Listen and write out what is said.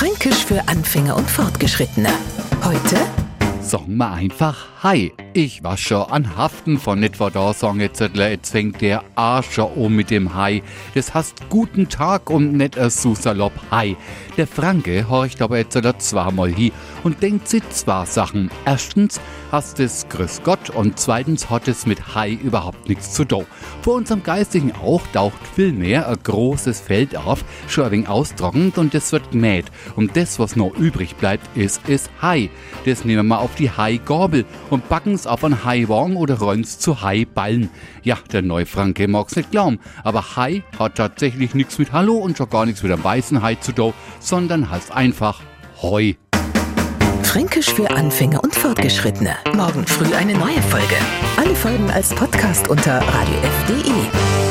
Fränkisch für Anfänger und Fortgeschrittene. Heute Song mal einfach Hi. Ich war schon an Haften von etwa da, sagen jetzt, jetzt fängt der Arsch schon um mit dem Hi. Das heißt guten Tag und nicht ein so salopp Hi. Der Franke horcht aber jetzt zweimal hi und denkt sich zwei Sachen. Erstens hast es Grüß Gott und zweitens hat es mit Hi überhaupt nichts zu tun. Vor unserem Geistigen auch taucht vielmehr ein großes Feld auf, schon ein wenig austrocknet und es wird gemäht. Und das, was noch übrig bleibt, ist, ist Hai. Das nehmen wir auf die Hai-Gabel und backen's auf ein Hai-Wang oder rollen's zu Hai-Ballen. Ja, der Neufranke mag's nicht glauben, aber Hai hat tatsächlich nichts mit Hallo und schon gar nichts mit einem weißen Hai zu tun, sondern heißt einfach Heu. Fränkisch für Anfänger und Fortgeschrittene. Morgen früh eine neue Folge. Alle Folgen als Podcast unter radiof.de.